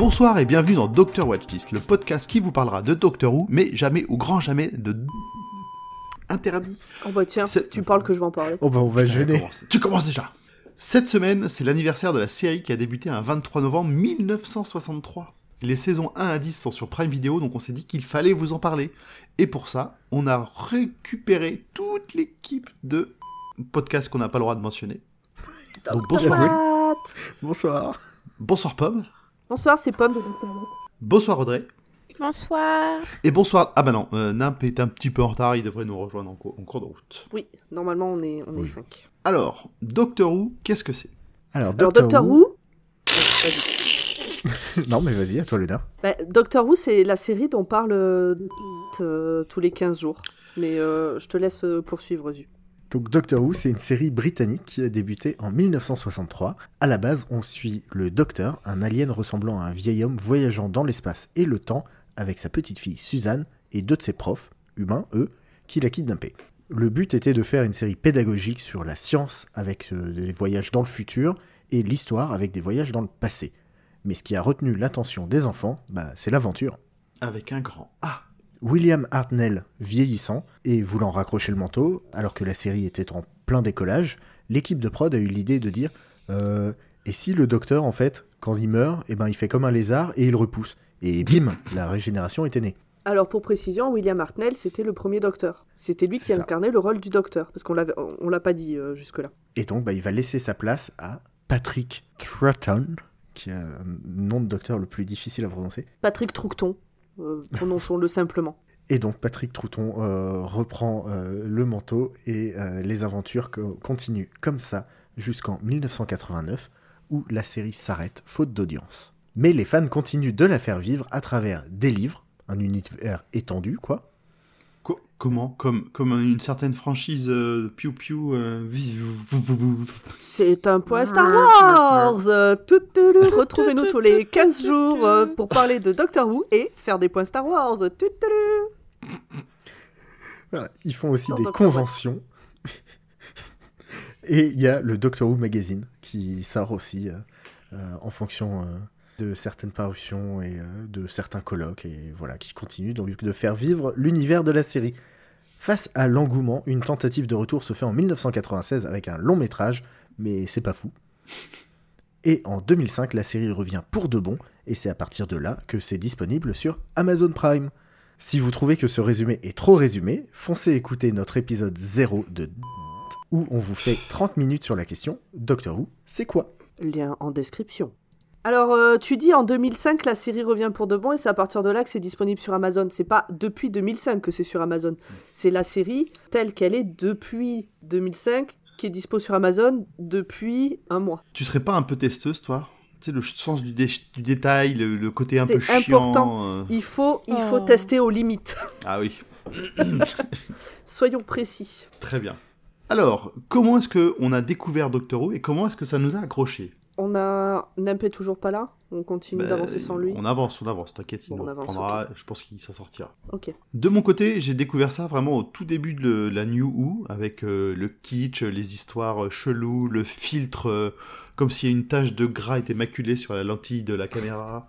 Bonsoir et bienvenue dans Doctor Watchlist, le podcast qui vous parlera de Doctor Who, mais jamais ou grand jamais de interdit. Oh bah tiens, tu parles que je vais en parler. Oh bah on va Tu gêner. commences. Tu commences déjà. Cette semaine, c'est l'anniversaire de la série qui a débuté un 23 novembre 1963. Les saisons 1 à 10 sont sur Prime Video, donc on s'est dit qu'il fallait vous en parler. Et pour ça, on a récupéré toute l'équipe de podcasts qu'on n'a pas le droit de mentionner. Donc bonsoir. Bonsoir. Bonsoir Pomme. Bonsoir, c'est Pomme de. Bonsoir Audrey. Bonsoir. Et bonsoir. Ah bah non, euh, Nimp est un petit peu en retard, il devrait nous rejoindre en, cours- en cours de route. Oui, normalement on est, on est Oui. 5. Alors, Doctor Who, qu'est-ce que c'est? Alors, Alors Doctor, Doctor Who. Non mais vas-y, à toi l'honneur. Bah, Doctor Who, c'est la série dont on parle euh, euh, tous les 15 jours. Mais euh, je te laisse euh, poursuivre, Zu. Donc Doctor Who, c'est une série britannique qui a débuté en 1963. À la base, on suit le Docteur, un alien ressemblant à un vieil homme voyageant dans l'espace et le temps avec sa petite fille Suzanne et deux de ses profs, humains eux, qui l'a kidnappé. Le but était de faire une série pédagogique sur la science avec euh, des voyages dans le futur et l'histoire avec des voyages dans le passé. Mais ce qui a retenu l'attention des enfants, bah, c'est l'aventure. Avec un grand A. William Hartnell vieillissant et voulant raccrocher le manteau, alors que la série était en plein décollage, l'équipe de prod a eu l'idée de dire euh, Et si le docteur, en fait, quand il meurt, eh ben, il fait comme un lézard et il repousse Et bim, la régénération était née. Alors pour précision, William Hartnell, c'était le premier Docteur. C'était lui qui ça. incarnait le rôle du Docteur, parce qu'on l'avait, on l'a pas dit euh, jusque-là. Et donc, bah, il va laisser sa place à Patrick Troughton, qui a un nom de docteur le plus difficile à prononcer. Patrick Troughton, euh, prononçons-le simplement. Et donc Patrick Troughton euh, reprend euh, le manteau et euh, les aventures co- continuent comme ça jusqu'en 1989 où la série s'arrête faute d'audience. Mais les fans continuent de la faire vivre à travers des livres, un univers étendu quoi. Co- comment comme, comme une certaine franchise euh, Piu Piu. euh, C'est un point Star Wars. Retrouvez-nous tous les 15 jours euh, pour parler de Doctor Who et faire des points Star Wars. Voilà, Ils font aussi Dans des Doctor Who. conventions. et il y a le Doctor Who Magazine qui sort aussi euh, euh, en fonction euh, de certaines parutions et euh, de certains colloques et voilà qui continue donc de faire vivre l'univers de la série. Face à l'engouement, une tentative de retour se fait en 1996 avec un long métrage, mais c'est pas fou. Et en 2005, la série revient pour de bon, et c'est à partir de là que c'est disponible sur Amazon Prime. Si vous trouvez que ce résumé est trop résumé, foncez écouter notre épisode 0 de où on vous fait 30 minutes sur la question Doctor Who, c'est quoi? Lien en description. Alors, euh, tu dis en 2005, la série revient pour de bon et c'est à partir de là que c'est disponible sur Amazon. C'est pas depuis 2005 que c'est sur Amazon. C'est la série telle qu'elle est depuis 2005 qui est dispo sur Amazon depuis un mois. Tu serais pas un peu testeuse, toi? Tu sais, le sens du, dé- du détail, le, le côté un peu C'est chiant. important. euh. Il faut, il faut tester aux limites. Ah oui, Soyons précis. très bien. Alors, comment est-ce que on a découvert Doctor Who et comment est-ce que ça nous a accrochés? On a Nemp est toujours pas là. On continue Bah, d'avancer sans lui. On avance, on avance, t'inquiète, il Bon, avance, reprendra, je pense qu'il s'en sortira. Ok. De mon côté, j'ai découvert ça vraiment au tout début de le- la New Who, avec euh, le kitsch, les histoires euh, cheloues, le filtre, euh, comme si une tache de gras était maculée sur la lentille de la caméra.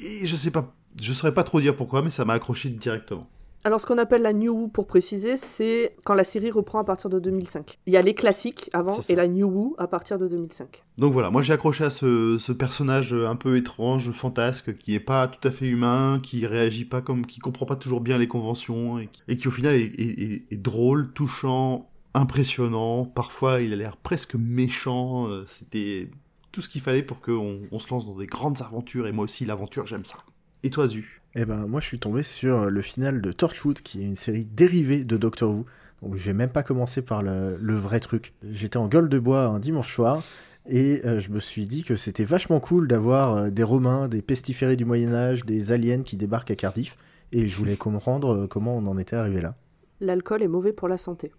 Et je sais pas, je saurais pas trop dire pourquoi, mais ça m'a accroché directement. Alors, ce qu'on appelle la New Who, pour préciser, c'est quand la série reprend à partir de 2005. Il y a les classiques avant et la New Who à partir de 2005. Donc voilà, moi j'ai accroché à ce, ce personnage un peu étrange, fantasque, qui est pas tout à fait humain, qui réagit pas comme, qui comprend pas toujours bien les conventions, et qui, et qui, au final est, est- est- est drôle, touchant, impressionnant. Parfois il a l'air presque méchant. euh, C'était tout ce qu'il fallait pour qu'on on se lance dans des grandes aventures, et moi aussi l'aventure j'aime ça. Et toi Zu? Eh ben moi je suis tombé sur le final de Torchwood qui est une série dérivée de Doctor Who. Donc j'ai même pas commencé par le, le vrai truc. J'étais en gueule de bois un dimanche soir et euh, je me suis dit que c'était vachement cool d'avoir euh, des Romains, des pestiférés du Moyen Âge, des aliens qui débarquent à Cardiff et je voulais comprendre euh, comment on en était arrivé là. L'alcool est mauvais pour la santé.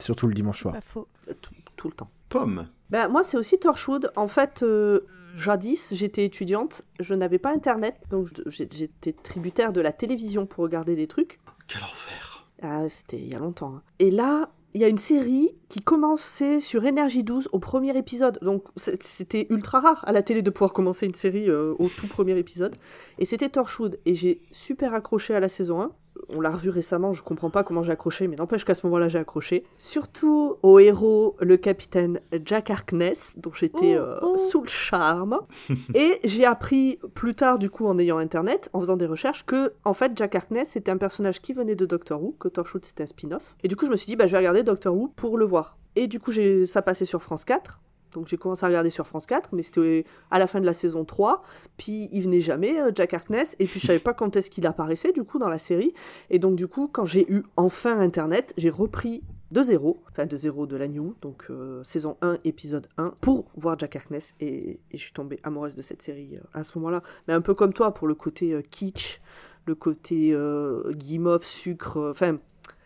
Surtout le dimanche soir. Pas faux. Euh, Tout, tout le temps. Pomme Ben, moi, c'est aussi Torchwood. En fait, euh, jadis, j'étais étudiante, je n'avais pas internet, donc j'étais tributaire de la télévision pour regarder des trucs. Quel enfer Ah, c'était il y a longtemps. hein. Et là, il y a une série qui commençait sur Énergie 12 au premier épisode. Donc c'était ultra rare à la télé de pouvoir commencer une série euh, au tout premier épisode. Et c'était Torchwood. Et j'ai super accroché à la saison 1 on l'a revu récemment, je comprends pas comment j'ai accroché, mais n'empêche qu'à ce moment-là j'ai accroché. Surtout au héros, le capitaine Jack Harkness, dont j'étais Oh, euh, oh. sous le charme. Et j'ai appris plus tard, du coup, en ayant internet, en faisant des recherches, que en fait Jack Harkness c'était un personnage qui venait de Doctor Who, que Torchwood c'était un spin-off. Et du coup je me suis dit, bah je vais regarder Doctor Who pour le voir. Et du coup ça passait sur France 4. Donc j'ai commencé à regarder sur France 4, mais c'était à la fin de la saison 3. Puis il venait jamais, euh, Jack Harkness, et puis je savais pas quand est-ce qu'il apparaissait du coup dans la série. Et donc du coup, quand j'ai eu enfin Internet, j'ai repris de zéro, enfin de zéro de la new, donc euh, saison 1, épisode 1, pour voir Jack Harkness, et, je suis tombée amoureuse de cette série euh, à ce moment-là. Mais un peu comme toi, pour le côté euh, kitsch, le côté euh, guimauve, sucre, euh, enfin...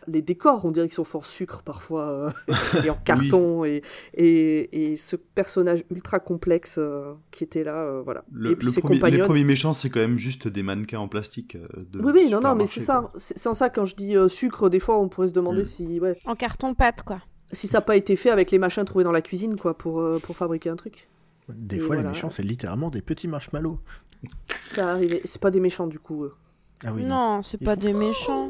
les décors, on dirait qu'ils sont fort sucre parfois, euh, et en carton, et, et, et ce personnage ultra complexe euh, qui était là, euh, voilà. Le, et puis le ses premier, les compagnons. premiers méchants, c'est quand même juste des mannequins en plastique. De Oui, oui, non, non, mais c'est ça. C'est en ça quand je dis euh, sucre, des fois on pourrait se demander Mm. si, ouais, En carton-pâte, quoi. si ça n'a pas été fait avec les machins trouvés dans la cuisine, quoi, pour, euh, pour fabriquer un truc. Des Et fois, les méchants, c'est littéralement des petits marshmallows. Ça arrivait. C'est pas des méchants du coup. Ah oui, non. non, c'est pas des méchants.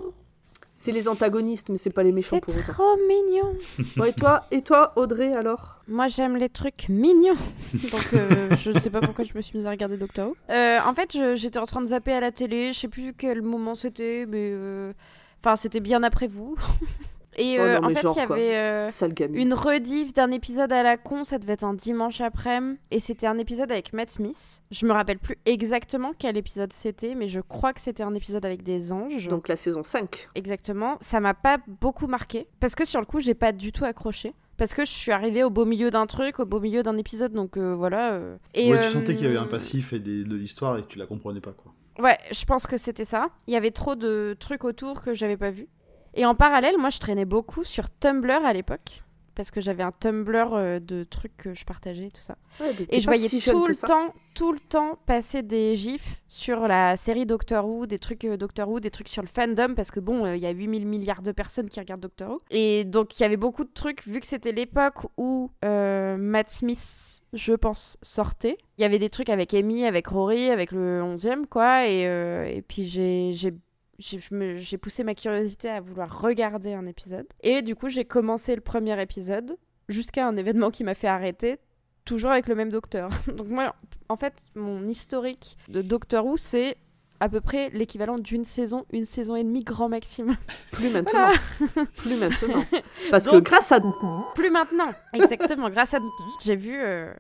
C'est les antagonistes, mais c'est pas les méchants C'est pour autant. trop mignon. Bon, et toi, et toi, Audrey, alors? Moi, j'aime les trucs mignons. Donc, euh, je ne sais pas pourquoi je me suis mise à regarder Doctor Who. Euh, en fait, j'étais en train de zapper à la télé. Je sais plus quel moment c'était, mais. euh, Enfin, c'était bien après vous. Et Oh euh, non, en fait, il y avait. euh. Une rediff d'un épisode à la con, ça devait être un dimanche après-midi. Et c'était un épisode avec Matt Smith. Je me rappelle plus exactement quel épisode c'était, mais je crois que c'était un épisode avec des anges. Donc la saison 5. Exactement. Ça m'a pas beaucoup marqué. Parce que sur le coup, j'ai pas du tout accroché. Parce que je suis arrivée au beau milieu d'un truc, au beau milieu d'un épisode, donc euh, voilà. euh. Et, Ouais, tu euh, sentais qu'il y avait un passif et des- de l'histoire et que tu la comprenais pas, quoi. Ouais, je pense que c'était ça. Il y avait trop de trucs autour que j'avais pas vu. Et en parallèle, moi, je traînais beaucoup sur Tumblr à l'époque. Parce que j'avais un Tumblr euh, de trucs que je partageais et tout ça. Ouais, Et je voyais si tout le temps, tout le temps passer des gifs sur la série Doctor Who, des trucs euh, Doctor Who, des trucs sur le fandom, parce que bon, euh, il y a 8000 milliards de personnes qui regardent Doctor Who. Et donc, il y avait beaucoup de trucs, vu que c'était l'époque où Matt Smith, je pense, sortait. Il y avait des trucs avec Amy, avec Rory, avec le 11e, quoi. Et, et puis, j'ai. J'ai poussé ma curiosité à vouloir regarder un épisode. Et du coup, j'ai commencé le premier épisode jusqu'à un événement qui m'a fait arrêter, toujours avec le même docteur. Donc moi, en fait, mon historique de Doctor Who, c'est à peu près l'équivalent d'une saison, une saison et demie grand maximum. Plus maintenant. Plus maintenant. Parce que grâce à. Plus maintenant. Exactement, grâce à j'ai vu euh,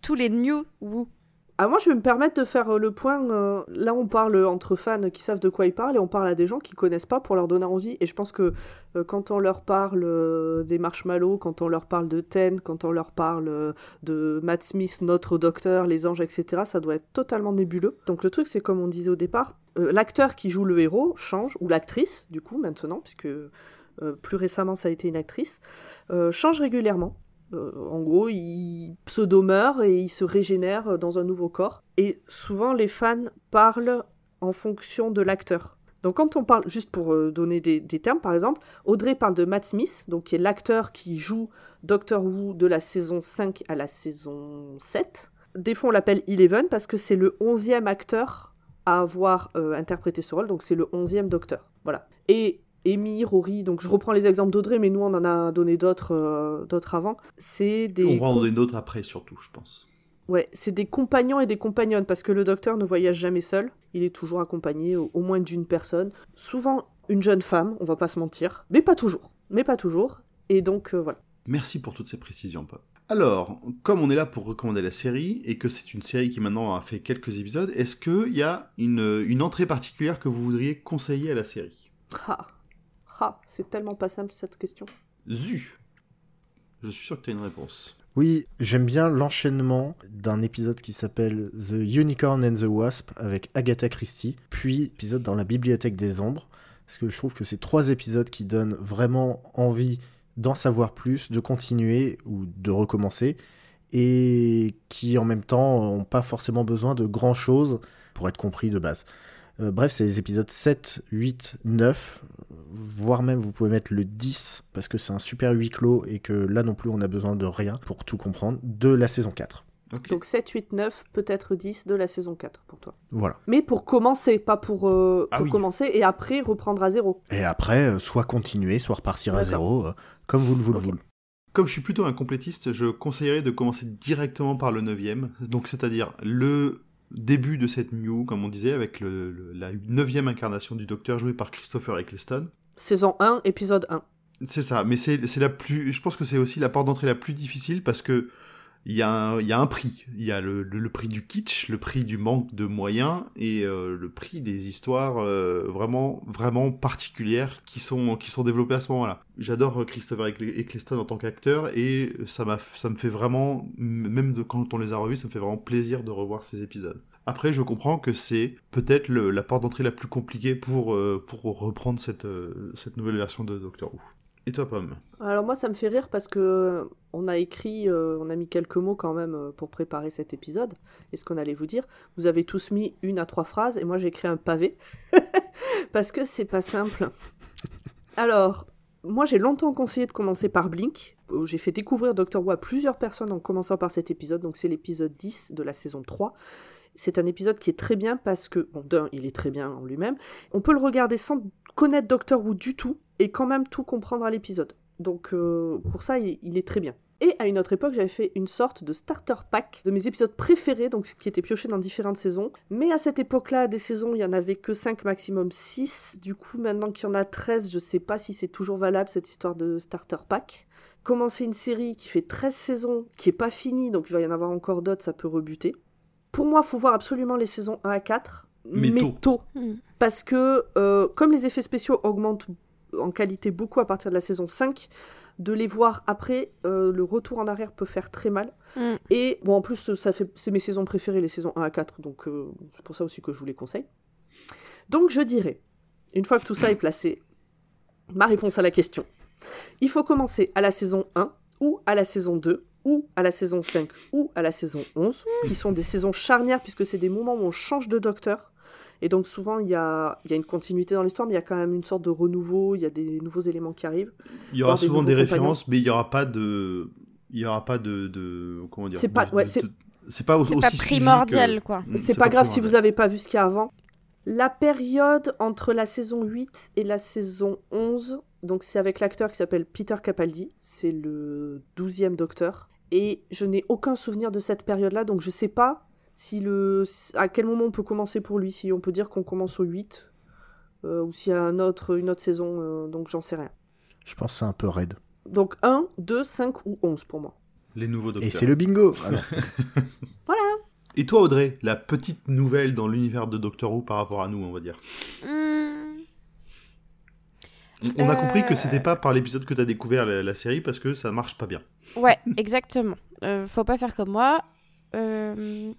tous les New Who. Ah, moi, je vais me permettre de faire euh, le point. euh, là, on parle entre fans qui savent de quoi ils parlent et on parle à des gens qui connaissent pas pour leur donner envie. Et je pense que euh, quand on leur parle des marshmallows, quand on leur parle de Ten, quand on leur parle de Matt Smith, notre docteur, les anges, etc., ça doit être totalement nébuleux. Donc, le truc, c'est comme on disait au départ, l'acteur qui joue le héros change, ou l'actrice, du coup, maintenant, puisque plus récemment, ça a été une actrice, change régulièrement. Euh, en gros, il pseudo-meurt et il se régénère dans un nouveau corps. Et souvent, les fans parlent en fonction de l'acteur. Donc quand on parle, juste pour euh, donner des, des termes par exemple, Audrey parle de Matt Smith, donc qui est l'acteur qui joue Doctor Who de la saison 5 à la saison 7. Des fois on l'appelle Eleven parce que c'est le 11e acteur à avoir euh, interprété ce rôle, donc c'est le 11e docteur. Voilà. Et Amy, Rory, donc je reprends les exemples d'Audrey, mais nous on en a donné d'autres euh, d'autres avant. C'est des On va en donner d'autres après, surtout, je pense. Ouais, c'est des compagnons et des compagnonnes parce que le docteur ne voyage jamais seul. Il est toujours accompagné au, au moins d'une personne. Souvent une jeune femme, on va pas se mentir, mais pas toujours. Mais pas toujours. Et donc euh, voilà. Merci pour toutes ces précisions, Pop. Alors, comme on est là pour recommander la série, et que c'est une série qui maintenant a fait quelques épisodes, est-ce qu'il y a une, une entrée particulière que vous voudriez conseiller à la série? Ah, ah, c'est tellement pas simple cette question. Zu Je suis sûr que tu as une réponse. Oui, j'aime bien l'enchaînement d'un épisode qui s'appelle The Unicorn and the Wasp avec Agatha Christie, puis épisode dans la Bibliothèque des Ombres, parce que je trouve que c'est trois épisodes qui donnent vraiment envie d'en savoir plus, de continuer ou de recommencer, et qui en même temps n'ont pas forcément besoin de grand chose pour être compris de base. Euh, bref, c'est les épisodes 7, 8, 9, voire même vous pouvez mettre le 10, parce que c'est un super huis clos et que là non plus on a besoin de rien pour tout comprendre, de la saison 4. Ok. Donc 7, 8, 9, peut-être 10 de la saison 4 pour toi. Voilà. Mais pour commencer, pas pour, euh, Ah pour oui. commencer et après reprendre à zéro. Et après, euh, soit continuer, soit repartir à zéro, euh, comme vous le voulez. Comme je suis plutôt un complétiste, je conseillerais de commencer directement par le 9 donc c'est-à-dire le début de cette new, comme on disait, avec le, le- la 9 incarnation du Docteur joué par Christopher Eccleston. Saison 1, épisode 1. C'est ça, mais c'est c'est la plus. Je pense que c'est aussi la porte d'entrée la plus difficile parce que il y, a un- il y a un prix. Il y a le, le- prix du kitsch, le prix du manque de moyens et euh, le prix des histoires euh, vraiment, vraiment particulières qui sont, qui sont développées à ce moment-là. J'adore euh, Christopher Eccl- Eccleston en tant qu'acteur et ça, ça me fait vraiment, même quand on les a revus, ça me fait vraiment plaisir de revoir ces épisodes. Après, je comprends que c'est peut-être la porte d'entrée la plus compliquée pour, euh, pour reprendre cette, euh, cette nouvelle version de Doctor Who. Et toi, Pomme Alors moi ça me fait rire parce que on a écrit, euh, on a mis quelques mots quand même euh, pour préparer cet épisode et ce qu'on allait vous dire. Vous avez tous mis une à trois phrases et moi j'ai écrit un pavé parce que c'est pas simple. Alors moi j'ai longtemps conseillé de commencer par Blink. J'ai fait découvrir Doctor Who à plusieurs personnes en commençant par cet épisode, donc c'est l'épisode 10 de la saison 3. C'est un épisode qui est très bien parce que, bon, d'un, il est très bien en lui-même. On peut le regarder sans connaître Doctor Who du tout et quand même tout comprendre à l'épisode. Donc euh, pour ça, il, est très bien. Et à une autre époque, j'avais fait une sorte de starter pack de mes épisodes préférés, donc qui étaient piochés dans différentes saisons. Mais à cette époque-là, des saisons, il y en avait que 5, maximum 6. Du coup, maintenant qu'il y en a 13, je sais pas si c'est toujours valable cette histoire de starter pack. Commencer une série qui fait 13 saisons, qui est pas finie, donc il va y en avoir encore d'autres, ça peut rebuter. Pour moi, faut voir absolument les saisons 1 à 4. Mais tôt. Hmm. Parce que, euh, comme les effets spéciaux augmentent en qualité beaucoup à partir de la saison 5, de les voir après, euh, le retour en arrière peut faire très mal. Mm. Et bon, en plus, ça fait, c'est mes saisons préférées, les saisons 1 à 4, donc euh, c'est pour ça aussi que je vous les conseille. Donc je dirais, une fois que tout ça est placé, ma réponse à la question. Il faut commencer à la saison 1, ou à la saison 2, ou à la saison 5, ou à la saison 11, qui sont des saisons charnières, puisque c'est des moments où on change de docteur. Et donc souvent, il y a, il y a une continuité dans l'histoire, mais il y a quand même une sorte de renouveau, il y a des nouveaux éléments qui arrivent. Il y aura des souvent des références, mais il y aura pas de, il y aura pas de, de... comment dire C'est pas- ouais, de- c'est- pas, aussi pas primordial, que- quoi. Mm, C'est pas grave si vous primordial. avez pas vu ce qu'il y a avant. La période entre la saison 8 et la saison 11, donc c'est avec l'acteur qui s'appelle Peter Capaldi, c'est le 12e docteur. Et je n'ai aucun souvenir de cette période-là, donc je sais pas si le, à quel moment on peut commencer pour lui, si on peut dire qu'on commence au 8, euh, ou s'il y a un autre, une autre saison, euh, donc j'en sais rien. Je pense que c'est un peu raide. Donc 1, 2, 5 ou 11 pour moi. Les nouveaux docteurs. Et c'est le bingo alors. Et toi, Audrey, la petite nouvelle dans l'univers de Doctor Who par rapport à nous, on va dire? Hmm. On a Euh. compris que c'était pas par l'épisode que t'as découvert la, la série parce que ça marche pas bien. Ouais, exactement. Euh, faut pas faire comme moi. Euh,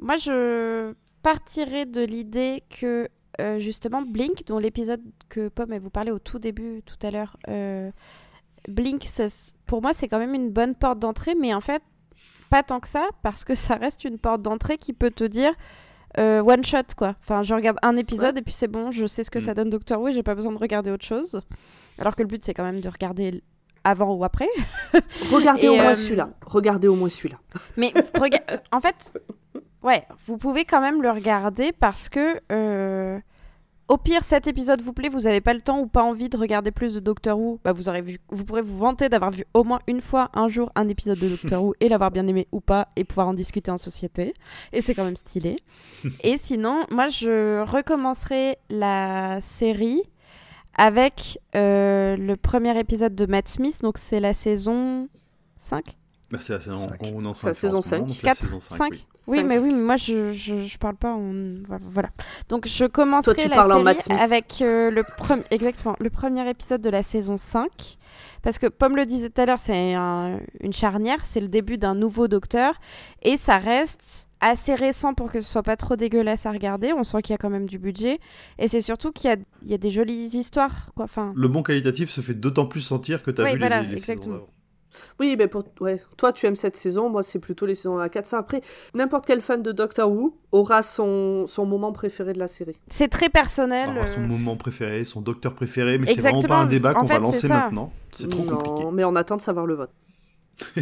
Moi, je partirais de l'idée que euh, justement Blink, dont l'épisode que Pomme vous parlait au tout début tout à l'heure, euh, Blink, ça pour moi, c'est quand même une bonne porte d'entrée, mais en fait, pas tant que ça, parce que ça reste une porte d'entrée qui peut te dire euh, one shot quoi. Enfin, je regarde un épisode et puis c'est bon, je sais ce que Mm. ça donne Doctor Who et j'ai pas besoin de regarder autre chose. Alors que le but, c'est quand même de regarder avant ou après. Regardez Et, au moins euh, celui-là. Regardez au moins celui-là. Mais rega- euh, en fait, ouais, vous pouvez quand même le regarder parce que euh, au pire cet épisode vous plaît, vous n'avez pas le temps ou pas envie de regarder plus de Doctor Who, bah vous aurez vu, vous pourrez vous vanter d'avoir vu au moins une fois un jour un épisode de Doctor Who et l'avoir bien aimé ou pas et pouvoir en discuter en société. Et c'est quand même stylé. et sinon, moi je recommencerai la série avec euh, le premier épisode de Matt Smith, donc c'est la saison 5 Bah, c'est la saison, on est en C'est train la saison en ce moment, cinq. donc la 4, saison 5, 5, oui. Mais oui, mais moi je, je, je parle pas en. Voilà. Donc je commencerai Toi, tu la parles en série Matt Smith. avec euh, le, pre- exactement, le premier épisode de la saison 5. Parce que, comme le disait tout à l'heure, c'est un- une charnière, c'est le début d'un nouveau docteur. Et ça reste assez récent pour que ce soit pas trop dégueulasse à regarder. On sent qu'il y a quand même du budget. Et c'est surtout qu'il y a, il y a des jolies histoires. Quoi. Enfin, Le bon qualitatif se fait d'autant plus sentir que t'as Oui, vu voilà, les, les saisons exactement. d'avant. Oui, mais pour ouais, toi tu aimes cette saison, moi c'est plutôt les saisons à 4 5 après n'importe quel fan de Doctor Who aura son, son moment préféré de la série. C'est très personnel. Alors, son euh, moment préféré, son docteur préféré, mais c'est vraiment pas un débat qu'on va lancer maintenant. C'est trop Non, compliqué. mais on attend de savoir le vote.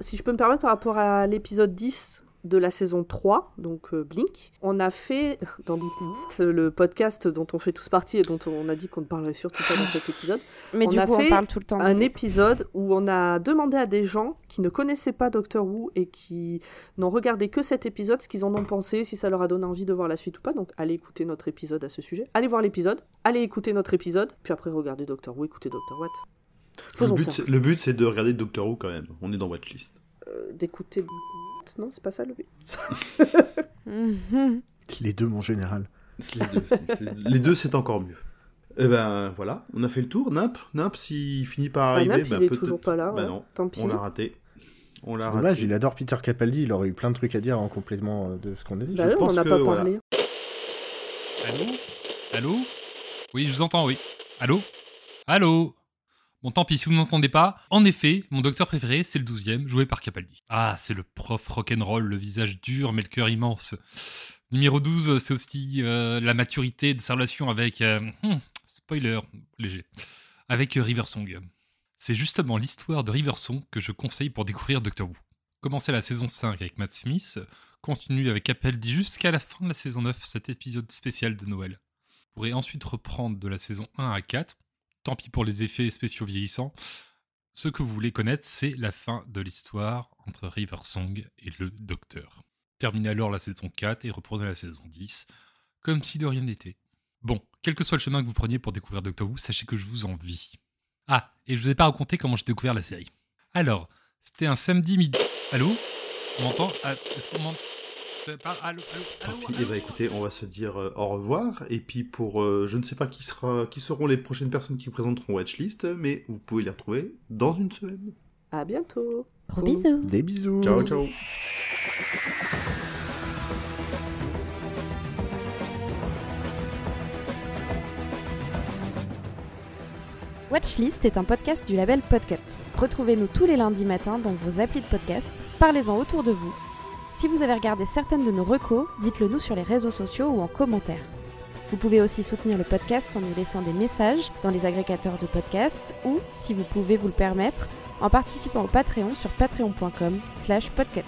Si je peux me permettre par rapport à l'épisode 10 de la saison 3, donc euh, Blink, on a fait dans Blink, le podcast dont on fait tous partie et dont on a dit qu'on ne parlerait surtout pas dans cet épisode, Mais on du a coup, fait on parle tout le temps. un épisode où on a demandé à des gens qui ne connaissaient pas Doctor Who et qui n'ont regardé que cet épisode ce qu'ils en ont pensé, si ça leur a donné envie de voir la suite ou pas. Donc allez écouter notre épisode à ce sujet. Allez voir l'épisode, allez écouter notre épisode, puis après regardez Doctor Who, écoutez Doctor What. Le Faisons but, ça. le but, c'est de regarder Doctor Who quand même. On est dans Watchlist. Euh, D'écouter... Non, c'est pas ça le but. Les deux, mon général. Les deux, C'est- les deux, c'est encore mieux. Eh ben voilà, on a fait le tour. Nap, Nap, s'il finit par Ah, arriver, Nap, ben, il est toujours pas là, Bah ouais. non, Tant pis. on l'a raté. On l'a raté. dommage, il adore Peter Capaldi, il aurait eu plein de trucs à dire en complément euh, de ce qu'on a dit. Bah je oui, on pense n'a que, pas voilà. parlé. Allô? Allô? Oui, je vous entends, oui. Allô? Allô? Bon, tant pis, si vous ne m'entendez pas, en effet, mon docteur préféré, c'est le 12e, joué par Capaldi. Ah, c'est le prof rock'n'roll, le visage dur mais le cœur immense. Numéro 12, c'est aussi euh, la maturité de sa relation avec... euh, hmm, spoiler, léger. Avec euh, Riversong. C'est justement l'histoire de Riversong que je conseille pour découvrir Doctor Who. Commencez la saison 5 avec Matt Smith, continue avec Capaldi jusqu'à la fin de la saison 9, cet épisode spécial de Noël. Vous pourrez ensuite reprendre de la saison 1 à 4. Tant pis pour les effets spéciaux vieillissants. Ce que vous voulez connaître, c'est la fin de l'histoire entre Riversong et le Docteur. Terminez alors la saison 4 et reprenez la saison 10, comme si de rien n'était. Bon, quel que soit le chemin que vous preniez pour découvrir Doctor Who, sachez que je vous envie. Ah, et je vous ai pas raconté comment j'ai découvert la série. Alors, c'était un samedi midi. Allô? On m'entend? Ah, Est-ce qu'on m'entend? Allô Allô Tant Allô pis, Allô eh ben, écoutez, on va se dire euh, au revoir. Et puis pour, euh, je ne sais pas qui, sera, qui seront les prochaines personnes qui présenteront Watchlist, mais vous pouvez les retrouver dans une semaine. À bientôt. Gros bisous. Des bisous. Ciao, ciao. Watchlist est un podcast du label Podcut. Retrouvez-nous tous les lundis matins dans vos applis de podcast. Parlez-en autour de vous. Si vous avez regardé certaines de nos recos, dites-le nous sur les réseaux sociaux ou en commentaire. Vous pouvez aussi soutenir le podcast en nous laissant des messages dans les agrégateurs de podcasts ou, si vous pouvez vous le permettre, en participant au Patreon sur patreon.com slash podcut.